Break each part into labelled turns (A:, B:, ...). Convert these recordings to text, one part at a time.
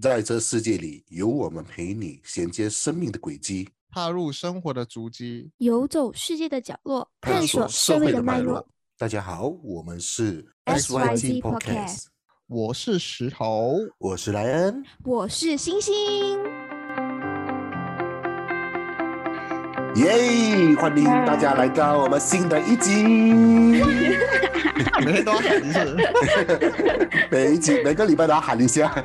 A: 在这世界里，有我们陪你衔接生命的轨迹，
B: 踏入生活的足迹，
C: 游走世界的角落，
A: 探索
C: 社
A: 会
C: 的
A: 脉络。。大家好，我们是
C: SYG
A: Podcast，
B: 我是石头，
A: 我是莱恩。
C: 我是星星，
A: 耶！欢迎大家来到我们新的一集。
B: 每天都要喊一次。
A: 每一集每个礼拜都要喊一下。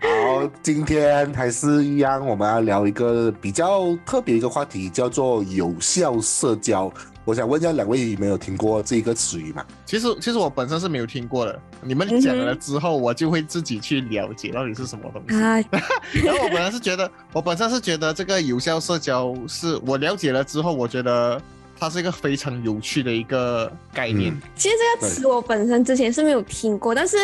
A: 好，今天还是一样，我们要聊一个比较特别一个话题，叫做有效社交。我想问一下两位有没有听过这个词语嘛？
B: 其实其实我本身是没有听过的，你们讲了之后，我就会自己去了解到底是什么东西。
C: 啊，
B: 然后我本来是觉得，我本身是觉得这个有效社交是我了解了之后，我觉得它是一个非常有趣的一个概念。
A: 嗯
C: 其实这个词我本身之前是没有听过，但是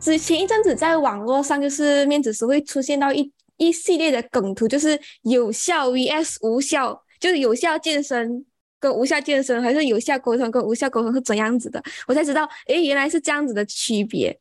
C: 之前一阵子在网络上，就是面子书会出现到一一系列的梗图，就是有效 vs 无效，就是有效健身无效健身，还是有效沟通跟无效沟通是怎样子的，我才知道，诶，原来是这样子的区别。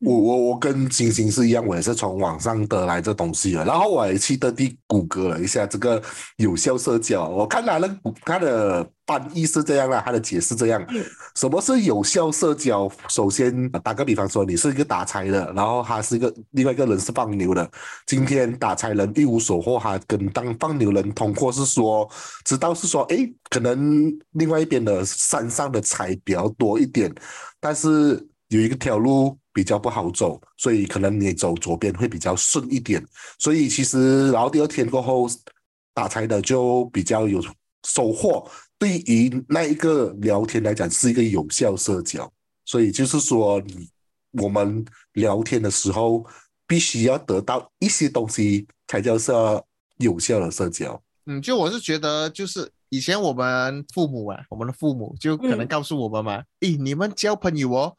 A: 我我我跟星星是一样，我也是从网上得来这东西的，然后我也去特地谷歌了一下这个有效社交，我看他的他的翻译是这样啦，他的解释这样，
C: 嗯。
A: 什么是有效社交？首先打个比方说，你是一个打柴的，然后他是一个另外一个人是放牛的，今天打柴人一无所获，他跟当放牛人通过是说，知道是说，诶，可能另外一边的山上的柴比较多一点，但是有一个条路比较不好走，所以可能你走左边会比较顺一点。所以其实，然后第二天过后打柴的就比较有收获。对于那一个聊天来讲，是一个有效社交。所以就是说，你我们聊天的时候，必须要得到一些东西，才叫做有效的社交。
B: 嗯，就我是觉得，就是以前我们父母啊，我们的父母就可能
C: 嗯
B: 告诉我们嘛，诶，你们交朋友哦，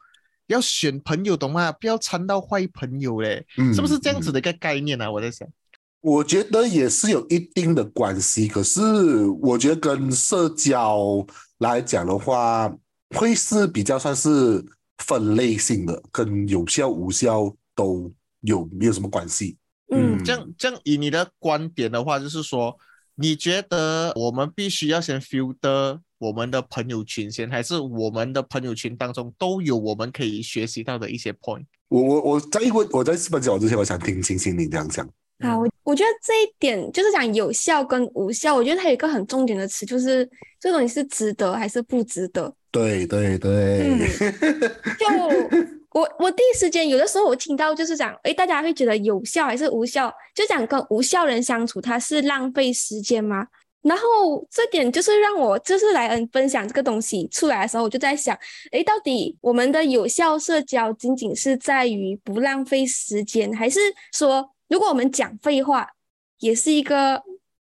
B: 要选朋友懂吗？不要掺到坏朋友嘞，
A: 嗯，
B: 是不是这样子
A: 嗯。
B: 的一个概念呢、我在想，
A: 我觉得也是有一定的关系，可是我觉得跟社交来讲的话，会是比较算是分类性的，跟有效无效都有没有什么关系？
C: 嗯
A: 嗯。
B: 这样这样以你的观点的话，就是说，你觉得我们必须要先 filter 我们的朋友群先，还是我们的朋友群当中都有我们可以学习到的一些 point？
A: 我我我在问我在分享之前，我想听星星你这样讲。
C: 啊，我我觉得这一点就是讲有效跟无效，我觉得它有一个很重点的词，就是这种你是值得还是不值得。
A: 对对对，
C: 就我我第一时间有的时候我听到就是讲，诶，大家会觉得有效还是无效？就讲跟无效人相处，他是浪费时间吗？然后这点就是让我就是来嗯分享这个东西出来的时候，我就在想，诶，到底我们的有效社交仅仅是在于不浪费时间，还是说如果我们讲废话，也是一个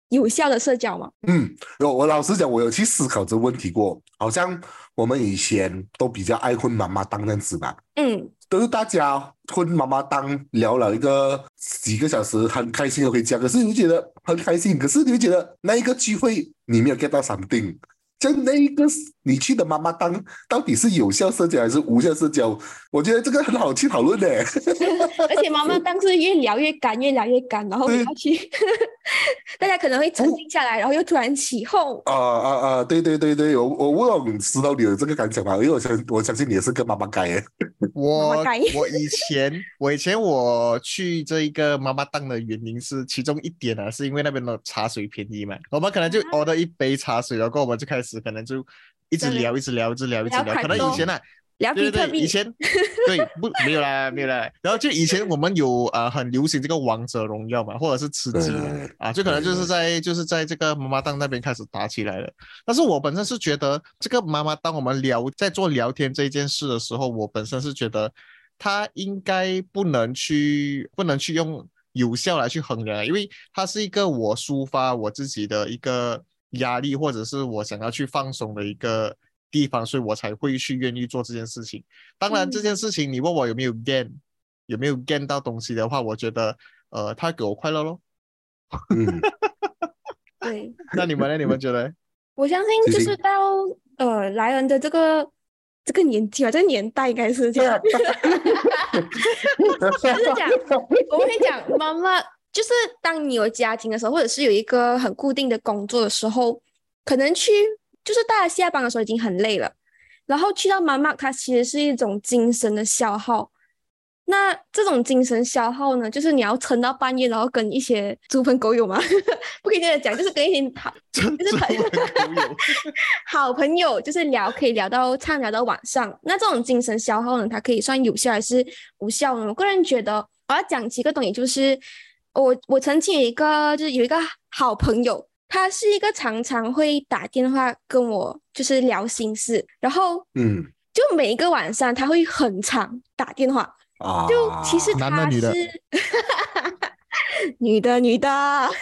C: 有效的社交吗？
A: 嗯，我我老实讲，我有去思考这个问题过，好像我们以前都比较爱混妈妈当这样子吧。
C: 嗯
A: 都是大家混妈妈当聊了一个几个小时，很开心的回家。可是你会觉得很开心，可是你会觉得那一个聚会你没有 get 到 something。就那一个你去的妈妈当到底是有效社交还是无效社交？我觉得这个很好去讨论的。
C: 而且妈妈当是越聊越干，越聊越干，然后
A: 对
C: 要去，大家可能会沉静下来，然后又突然起哄。
A: 啊啊啊！对对对对，我我不懂石头你有这个感想吗？因为我相我相信你也是跟妈妈该耶。
B: 我我以前我以前我去这一个妈妈档的原因是其中一点啊，是因为那边的茶水便宜嘛，我们可能就 order 一杯茶水，然后我们就开始可能就一直聊，一直聊，一直聊，一直
C: 聊
B: 聊。可能以前呢、
C: 聊
B: 对对对，以
C: 比特币，
B: 前对不没有啦，没有啦。然后就以前我们有呃很流行这个王者荣耀嘛，或者是吃鸡
A: 对
B: 啊，就可能就是在就是在这个妈妈档那边开始打起来了。但是我本身是觉得这个妈妈当我们聊在做聊天这件事的时候，我本身是觉得它应该不能去不能去用有效来去衡量，因为它是一个我抒发我自己的一个压力，或者是我想要去放松的一个地方，所以我才会去愿意做这件事情。当然，这件事情你问我有没有 gain，有没有 gain 到东西的话，我觉得呃，他给我快乐咯。
A: 嗯，
C: 对，
B: 那你们呢？你们觉得？
C: 我相信就是到呃莱恩的这个这个年纪吧，这个年代应该是这样。就是讲，我会讲妈妈，就是当你有家庭的时候，或者是有一个很固定的工作的时候，可能去就是大家下班的时候已经很累了，然后去到妈妈，它其实是一种精神的消耗。那这种精神消耗呢，就是你要撑到半夜，然后跟一些猪朋狗友嘛，不可以这样讲，就是跟一些好，就是朋友，好朋友，就是聊，可以聊到畅聊到晚上。那这种精神消耗呢，它可以算有效还是无效呢？我个人觉得，我要讲几个东西，就是我我曾经有一个，就是有一个好朋友，他是一个常常会打电话跟我就是聊心事，然后
A: 嗯，
C: 就每一个晚上他会很长打电话。
A: 啊，
C: 就其实他
B: 男的女的。
C: 是 女的女的
B: ，OK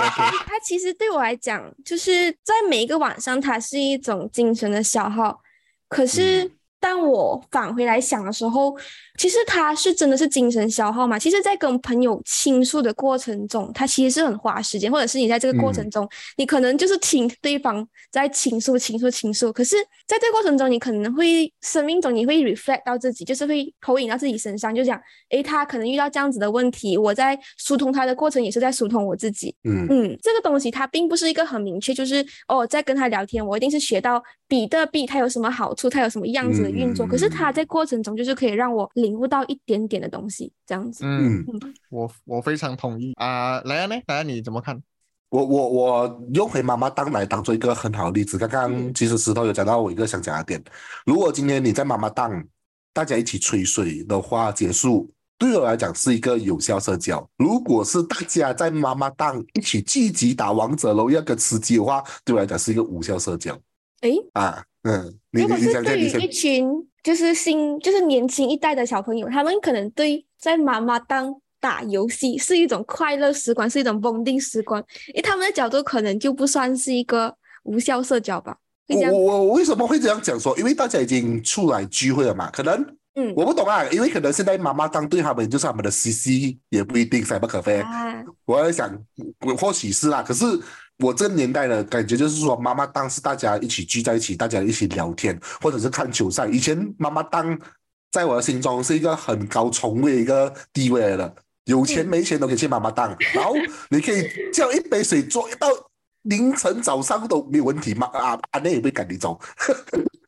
B: OK，
C: 他其实对我来讲，就是在每一个晚上，它是一种精神的消耗。可是当我返回来想的时候，其实他是真的是精神消耗嘛？其实，在跟朋友倾诉的过程中，他其实是很花时间，或者是你在这个过程中，你可能就是听对方在倾诉、倾诉、倾诉。可是，在这个过程中，你可能会生命中你会 reflect 到自己，就是会投影到自己身上，就讲，诶，他可能遇到这样子的问题，我在疏通他的过程，也是在疏通我自己。
A: 嗯
C: 嗯，这个东西它并不是一个很明确，就是哦，在跟他聊天，我一定是学到比特币它有什么好处，它有什么样子的运作。可是它在过程中就是可以让我领悟到一点点的东西，这样子。
B: 嗯，
A: 嗯，
B: 我我非常同意啊。来啊，呢，来啊，你怎么看？
A: 我我我用回妈妈档来当做一个很好的例子。刚刚其实石头有讲到我一个想讲的点，如果今天你在妈妈档，大家一起吹水的话，结束对我来讲是一个有效社交。如果是大家在妈妈档一起聚集打王者荣耀跟吃鸡的话，对我来讲是一个无效社交
C: 诶，
A: 啊。嗯，你
C: 如果是对于一群就是新就是年轻一代的小朋友，他们可能对在妈妈当打游戏是一种快乐时光，是一种稳定时光，以他们的角度可能就不算是一个无效社交吧。
A: 我我为什么会这样讲说？因为大家已经出来聚会了嘛，可能
C: 嗯
A: 我不懂啊，因为可能现在妈妈当对他们就是他们的 CC 也不一定塞不可飞。
C: 啊，
A: 我在想，我或许是啦，可是我这个年代的感觉就是说，妈妈当是大家一起聚在一起，大家一起聊天，或者是看球赛。以前妈妈当在我的心中是一个很高崇的一个地位来的，有钱
C: 嗯
A: 没钱都可以去妈妈当，然后你可以叫一杯水做到凌晨早上都没有问题嘛啊，阿内也不会赶你走。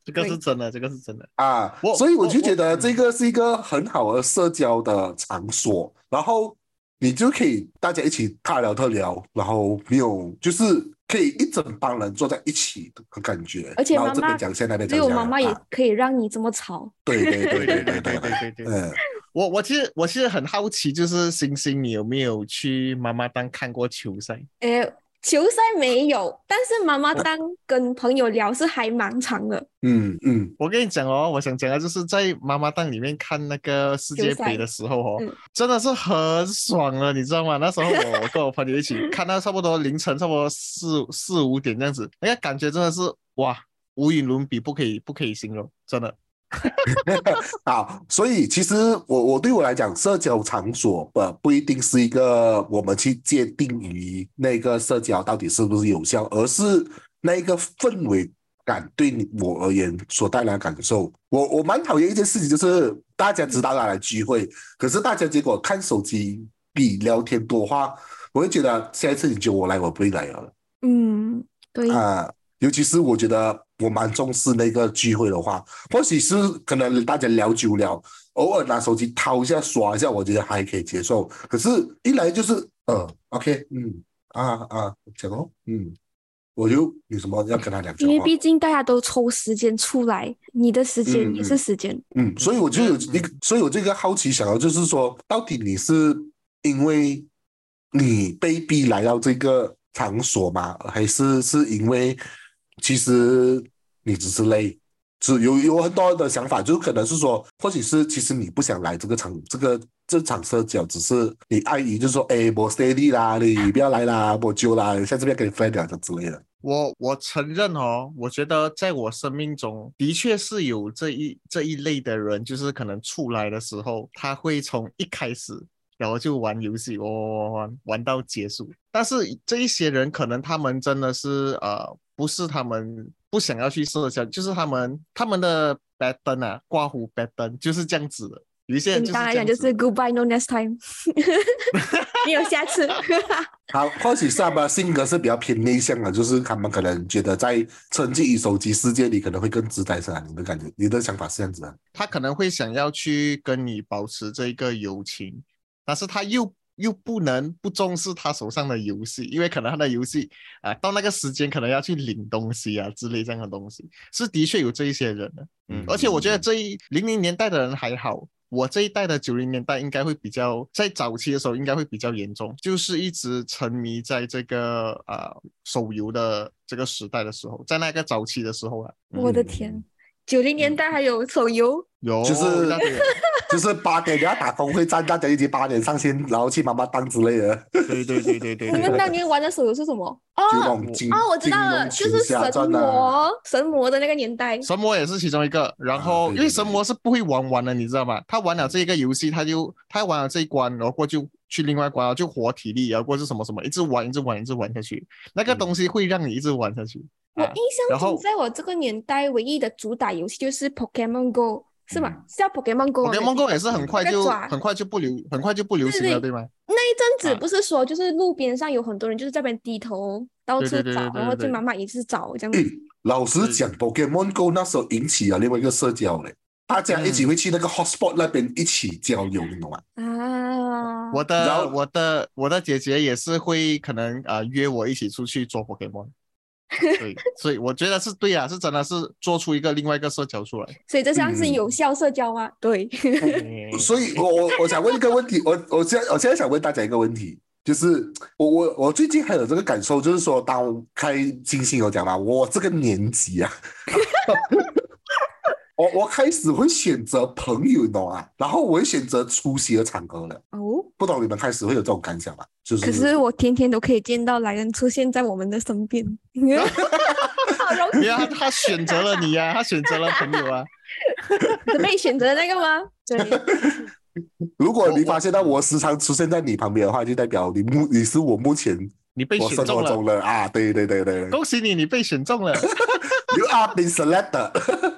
B: 这个是真的，这个是真的。
A: 啊
B: 我，
A: 所以我就
B: 我
A: 觉得
B: 嗯
A: 这个是一个很好的社交的场所，然后你就可以大家一起大聊特聊，然后没有就是可以一整帮人坐在一起的感觉，
C: 而且妈妈
A: 边讲现在那边
C: 只
A: 讲讲
C: 有妈妈也
A: 啊
C: 可以让你这么吵。
A: 对对对对对
B: 对
A: 对
B: 对对对。
A: 嗯，
B: 我我其实我其实很好奇，就是星星，你有没有去妈妈档看过球赛？
C: 诶，球赛没有，但是妈妈当跟朋友聊是还蛮长的。
A: 嗯嗯
B: 我跟你讲哦，我想讲的就是在妈妈档里面看那个世界杯的时候哦，
C: 嗯
B: 真的是很爽了，你知道吗？那时候我我跟我朋友一起看到差不多凌晨差不多四四五点这样子，那个感觉真的是哇，无与伦比，不可以不可以形容，真的。
A: 啊，所以其实我我对我来讲，社交场所不不一定是一个我们去界定于那个社交到底是不是有效，而是那一个氛围感对你我而言所带来的感受。我我蛮讨厌一件事情，就是大家知道要来聚会，可是大家结果看手机比聊天多话，我会觉得下一次你叫我来，我不会来了。
C: 嗯，对，
A: 啊，尤其是我觉得我蛮重视那个聚会的话，或许是可能大家聊久了，偶尔拿手机掏一下刷一下，我觉得还可以接受。可是，一来就是呃，OK，嗯，啊啊，讲哦，嗯，我就有什么要跟他讲
C: 因为毕竟大家都抽时间出来，你的时间
A: 嗯
C: 也是时间。
A: 嗯，所以我就有一个，所以我这个好奇想要就是说，到底你是因为你被逼来到这个场所吗？还是是因为其实你只是累？只有有很多的想法，就是可能是说，或许是其实你不想来这个场，这个这场社交，只是你碍于就说，哎，我 steady 啦，你不要来啦，我就啦，下次不要跟你 friend 了，这之类的。
B: 我我承认哦，我觉得在我生命中的确是有这一这一类的人，就是可能出来的时候，他会从一开始然后就玩游戏，玩玩玩玩到结束。但是这一些人可能他们真的是呃，不是他们不不想要去社交，就是他们他们的 bad 灯啊，刮胡 bad 灯就是这样子的。有一些人就是
C: 简单来讲就是 goodbye no next time，没有下次。
A: 好，或许是他们性格是比较偏内向的，就是他们可能觉得在沉浸于手机世界里可能会更自在，是吧？你的感觉，你的想法是这样子的。
B: 他可能会想要去跟你保持这一个友情，但是他又又不能不重视他手上的游戏，因为可能他的游戏啊、到那个时间可能要去领东西啊之类这样的东西，是的确有这一些人的，嗯，
A: 嗯
B: 而且我觉得这一零零年代的人还好。我这一代的九零年代应该会比较，在早期的时候应该会比较严重，就是一直沉迷在这个啊、手游的这个时代的时候，在那个早期的时候啊，
C: 我的天，九零年代还有手游，
B: 有
A: 就是 就是八点你要打工会战，大家一起八点上线，然后去妈妈档之类的，
B: 对对对对对
C: 你们，当年玩的手游是什么？哦哦，我知道了，就是神魔，神魔的那个年代。
B: 神魔也是其中一个，然
A: 啊
B: 后因为
A: 对对。对
B: 神魔是不会玩完的，你知道吗？他玩了这一个游戏，他就他玩了这一关，然后过就去另外一关，然后就活体力，然后过是什么什么，一直玩一直玩一直玩下去，那个
A: 嗯。
B: 东西会让你一直玩下去。啊
C: 我印象中，在我这个年代，唯一的主打游戏就是 Pokemon Go，是吗？
A: 嗯
C: 是叫 Pokemon Go。
B: Pokemon Go 也是很快就很快就不流很快就不流行了，
C: 对
B: 吗？
C: 那一阵子
B: 啊
C: 不是说，就是路边上有很多人就是在那边低头到处找，然后就妈妈也是找这样子。
A: 老实讲，Pokemon Go 那时候引起了另外一个社交嘞，大家一起会去那个 hotspot 那边一起交流，你懂吗？
C: 啊，
B: 我
A: 然后
B: 的我的我的姐姐也是会可能啊、呃约我一起出去做 Pokemon，对，所以我觉得是对啊，是真的是做出一个另外一个社交出来。
C: 所以这像是
A: 嗯
C: 有效社交吗？对，
A: 所以我我我想问一个问题，我我现在我现在想问大家一个问题，就是我我我最近还有这个感受，就是说，当开金星有讲嘛，我这个年纪啊，我我开始会选择朋友，你懂吗？然后我会选择出席的场合了。
C: 哦，
A: 不懂你们开始会有这种感想吗？就是
C: 可是我天天都可以见到莱恩出现在我们的身边，好容易
B: 啊他他选择了你呀、他选择了朋友啊。
C: 是被选择的那个吗？对，
A: 如果你发现到我时常出现在你旁边的话，就代表你目你是我目前
B: 你被选中了，
A: 中的啊，对对对对
B: 恭喜你，你被选中了。
A: You are been selected。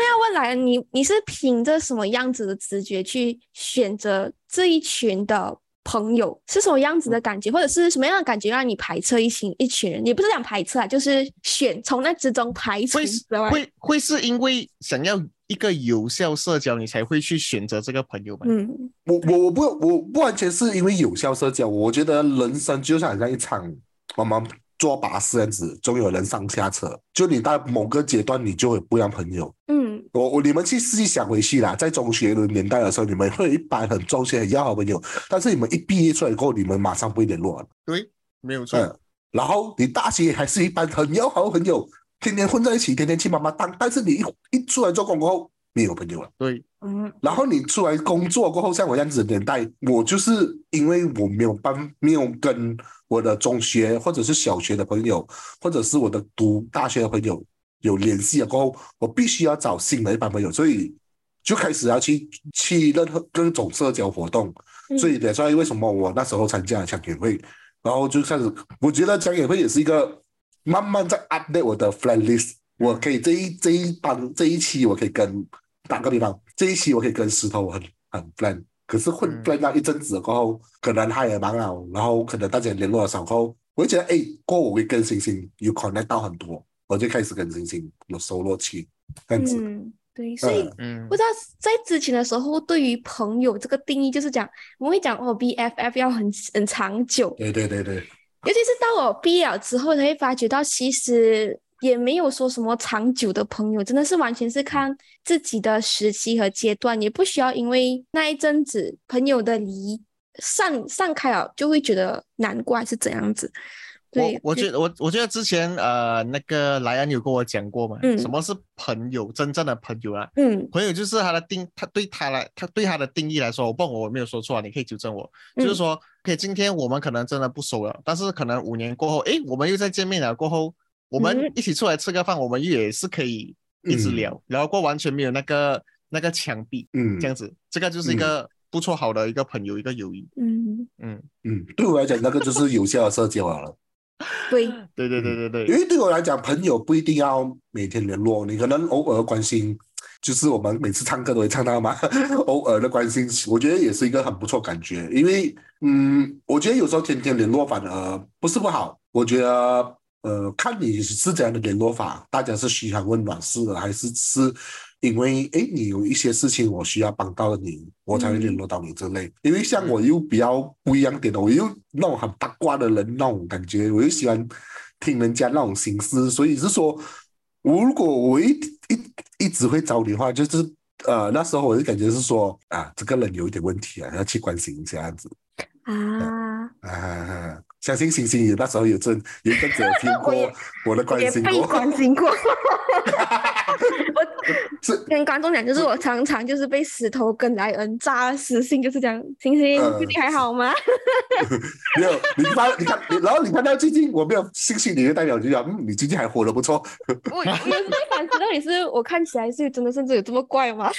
C: 那要问来，你你是凭着什么样子的直觉去选择这一群的朋友？是什么样子的感觉，或者是什么样的感觉让你排斥一群一群人？也不是讲排斥啊，就是选从那之中排除
B: 会。会会是因为想要一个有效社交，你才会去选择这个朋友吗？
C: 嗯，
A: 我我我不我不完全是因为有效社交，我觉得人生就像像一场我们坐巴士这样子，总有人上下车。就你到某个阶段，你就会不一样朋友。
C: 嗯，
A: 我我你们去自己想回去啦，在中学的年代的时候，你们会有一班很中学很要好朋友，但是你们一毕业出来过后，你们马上不会联络了。
B: 对，没有错。
A: 嗯，然后你大学还是一般很要好的朋友，天天混在一起，天天去妈妈档，但是你一一出来做工过后，没有朋友了。
B: 对，
C: 嗯，
A: 然后你出来工作过后，像我这样子的年代，我就是因为我没有办，没有跟我的中学或者是小学的朋友，或者是我的读大学的朋友有联系了过后，我必须要找新的一帮朋友，所以就开始要去去任何各种社交活动。
C: 嗯
A: 所以也所以为什么我那时候参加了讲演会，然后就开始，我觉得讲演会也是一个慢慢在 update 我的 friend list。我可以这一这一帮这一期我可以跟打个比方，这一期我可以跟石头很很 friend，可是混
B: 嗯。
A: friend 到一阵子过后，可能他也忙了，然后可能大家联络的少过后，我就觉得哎，过后我会跟星星有 connect 到很多，我就开始跟星星有收落去，这样子。
C: 嗯，对，所以
A: 嗯。
B: 嗯。
C: 不知道在之前的时候，对于朋友这个定义，就是讲我们会讲哦，BFF 要很很长久，
A: 对对对对，
C: 尤其是到我毕业了之后，才会发觉到其实也没有说什么长久的朋友，真的是完全是看自己的时期和阶段，也不需要因为那一阵子朋友的离散散开了，就会觉得难过还是怎样子。对，
B: 我我觉得我我觉得之前呃那个莱恩有跟我讲过嘛，
C: 嗯
B: 什么是朋友，真正的朋友啊？
C: 嗯
B: 朋友就是他的定，他对他来，他对他的定义来说，我不，我没有说错啊，你可以纠正我。就是
C: 嗯
B: 说可以今天我们可能真的不熟了，但是可能五年过后，诶，我们又再见面了，过后我们
C: 嗯。
B: 一起出来吃个饭，我们也是可以一直
A: 嗯。
B: 聊，聊过完全没有那个那个墙壁
A: 嗯。
B: 这样子，这个就是一个不错好的一个朋友，一个友谊。
C: 嗯。
B: 嗯，
A: 嗯，对我来讲，那个就是有效的社交了。
C: 对，
B: 对对对对
A: 因
B: 对，
A: 为对我来讲，朋友不一定要每天联络，你可能偶尔关心，就是我们每次唱歌都会唱到嘛，偶尔的关心，我觉得也是一个很不错感觉。因为，嗯，我觉得有时候天天联络反而不是不好，我觉得，呃，看你是怎样的联络法，大家是嘘寒问暖式的，还是是因为哎你有一些事情我需要帮到你，我才会联络到你之类。因为像我又比较不一样点的，我又那种很八卦的人那种感觉，我又喜欢听人家那种心思，所以是说，我如果我一一一直会找你的话，就是呃那时候我就感觉是说啊，这个人有一点问题啊，要去关心一下这样子
C: 啊，
A: 啊。相信星星也那时候有阵有一阵子有听过 我的关
C: 也被
A: 心过，
C: 关心过。
A: 是
C: 跟观众讲，就是我常常就是被石头跟莱恩扎私信，就是这样，星星
A: 呃
C: 最近还好吗？
A: 没有你发你看，你然后你看到最近我没有信息，你就代表就讲嗯，你最近还活得不错。
C: 我我有时候反思到底是我看起来是真的甚至有这么怪吗？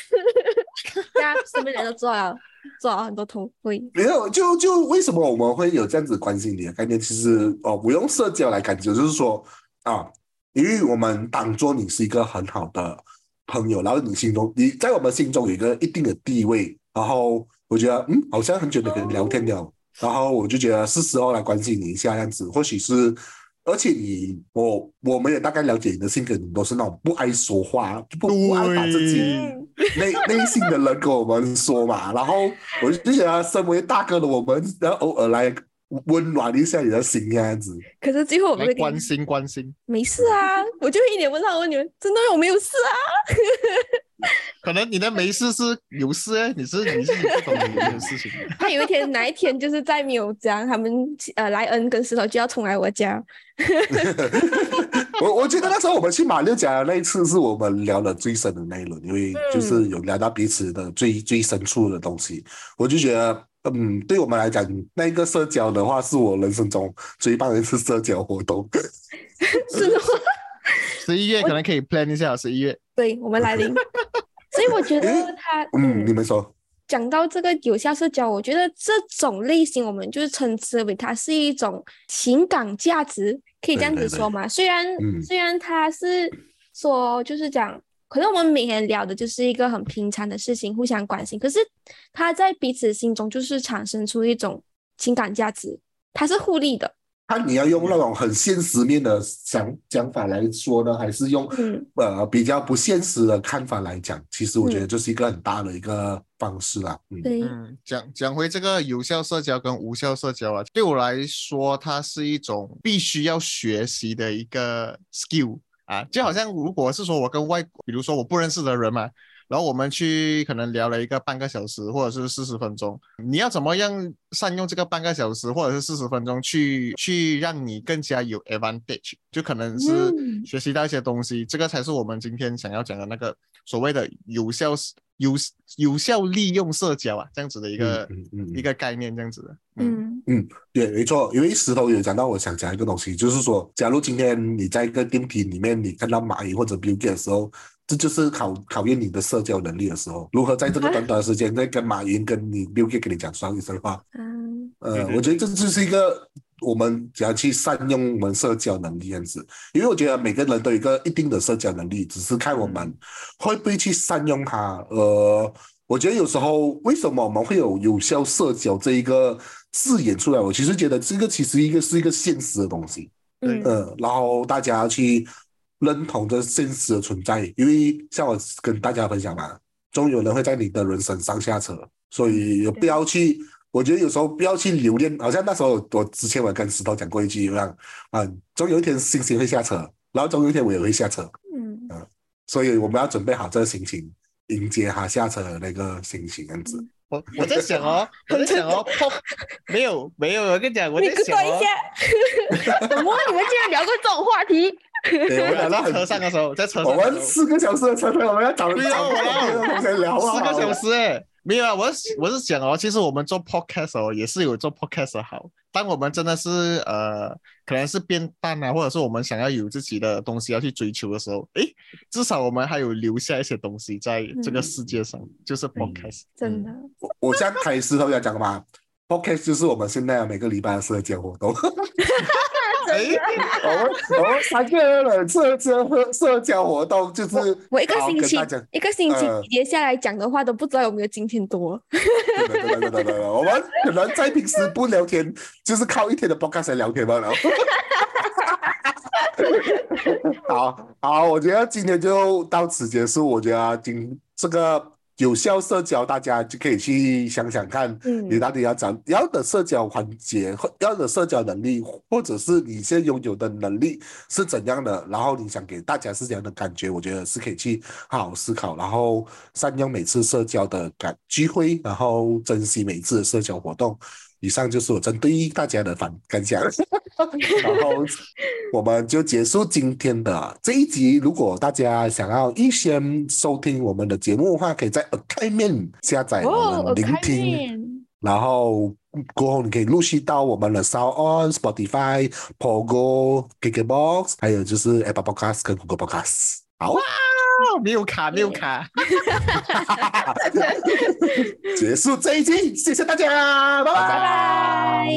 C: 大家身边人都做了做了很多头会，
A: 没有，就就为什么我们会有这样子关心你的概念？其实哦，不用社交来感觉，就是说啊，因为我们当做你是一个很好的朋友，然后你心中你在我们心中有一个一定的地位，然后我觉得嗯，好像很久没跟你聊天了，然后我就觉得是时候来关心你一下，这样子，或许是。而且你我我们也大概了解你的性格，你都是那种不爱说话，不不爱把自己 内内心的人跟我们说嘛，然后我就觉得身为大哥的我们，然后偶尔来温暖一下你的心这样子。
C: 可是最后我们会
B: 关心关心，
C: 没事啊，我就一脸问号问你们，真的我没有事啊？
B: 可能你的没事是有事哎，你是你是你不懂你的事情，
C: 他有一天哪一天就是在没有讲，他们呃莱恩跟石头就要冲来我家，
A: 我我觉得那时候我们去马六甲的那一次是我们聊的最深的那一轮，因为就是有聊到彼此的最最深处的东西，我就觉得。嗯，对我们来讲，那个社交的话，是我人生中最棒的一次社交活动。
C: 是吗？
B: 十一月可能可以 plan 一下，十一月。
C: 对我们来临，我觉得他
A: 嗯，你们说，
C: 讲到这个有效社交，我觉得这种类型我们就是称之为它是一种情感价值，可以这样子说嘛。虽然、
A: 嗯
C: 虽然它是说就是讲，可能我们每天聊的就是一个很平常的事情，互相关心，可是它在彼此心中就是产生出一种情感价值，它是互利的。
A: 看你要用那种很现实面的想讲法来说呢，还是用
C: 嗯。
A: 呃比较不现实的看法来讲，其实我觉得这是一个很大的一个方式啦。嗯，
C: 对，
B: 嗯，讲讲回这个有效社交跟无效社交啊，对我来说，它是一种必须要学习的一个 skill 啊，就好像如果是说我跟外，比如说我不认识的人嘛，然后我们去可能聊了一个半个小时或者是四十分钟，你要怎么样善用这个半个小时或者是四十分钟去去让你更加有 advantage，就可能是
C: 嗯。
B: 学习到一些东西，这个才是我们今天想要讲的那个所谓的有效有有效利用社交啊，这样子的一个、
A: 嗯嗯嗯
B: 一个概念，这样子的。嗯。
C: 嗯。
A: 对，没错，因为石头有讲到我想讲一个东西，就是说，假如今天你在一个电梯里面，你看到蚂蚁或者 Bill Gates 的时候，这就是考考验你的社交能力的时候，如何在这个短短的时间内跟马云、跟你 Bill Gates 跟你讲双一声话，
C: 嗯
A: 呃
B: 对，对
A: 我觉得这就是一个我们怎样去善用我们社交能力这样子，因为我觉得每个人都有一个一定的社交能力，只是看我们会不会去善用它。呃，我觉得有时候为什么我们会有有效社交这一个字眼出来，我其实觉得这个其实一个是一个现实的东西。
B: 对。
C: 嗯
A: 呃，然后大家去认同这现实的存在，因为像我跟大家分享嘛，总有人会在你的人生上下车，所以也不要去，我觉得有时候不要去留恋，好像那时候我之前我跟石头讲过一句一样，啊，总有一天星星会下车，然后总有一天我也会下车，
C: 嗯。
A: 所以我们要准备好这个心情，迎接他下车的那个心情，这样子。
B: 我我在想哦，我在想哦，泡没有没有，我跟你讲，我
C: 你
B: 在想
C: 一下，，怎么你们竟然聊过这种话题？
A: 对，我
B: 我在
A: 讲到很
B: 车上的时候，在车
A: 我
B: 上我，
A: 们四个小时的车程，我们要找
B: 对啊
A: 找
B: 我要
A: 别的同学聊啊，
B: 四个小时哎，没有啊，我是我是想哦，其实我们做 podcast 哦，也是有做 podcast 的好。当我们真的是呃，可能是变淡啊，或者是我们想要有自己的东西要去追求的时候，诶，至少我们还有留下一些东西在这个世界上，就是 podcast。
C: 真的，
A: 我我像开石头要讲嘛，podcast 就是我们现在每个礼拜的社交活动。
B: 哎，
A: 我们我们三个人的社交社交活动就是
C: 我一个星期一个星期
A: 呃
C: 接下来讲的话都不知道有没有今天多。
A: 对对对对对对对，我们可能在平时不聊天，就是靠一天的 podcast 来聊天罢了。好好，我觉得今天就到此结束。我觉得今这个有效社交，大家就可以去想想看，
C: 嗯
A: 你到底要怎要的社交环节，或要的社交能力，或者是你现在拥有的能力是怎样的，然后你想给大家是怎样的感觉，我觉得是可以去好好思考，然后善用每次社交的感机会，然后珍惜每次的社交活动。以上就是我针对大家的反感想，然后我们就结束今天的这一集。如果大家想要预先收听我们的节目的话，可以在 a k 面下载我
C: 哦，
A: 们聆听。
C: 面
A: 然后过后你可以陆续到我们的 Sound On、Spotify、Pogo、KKBox，还有就是 Apple Podcast 跟 Google Podcast。好，
B: 没有卡没有卡。
A: 结束这一期谢谢大家
C: 拜拜。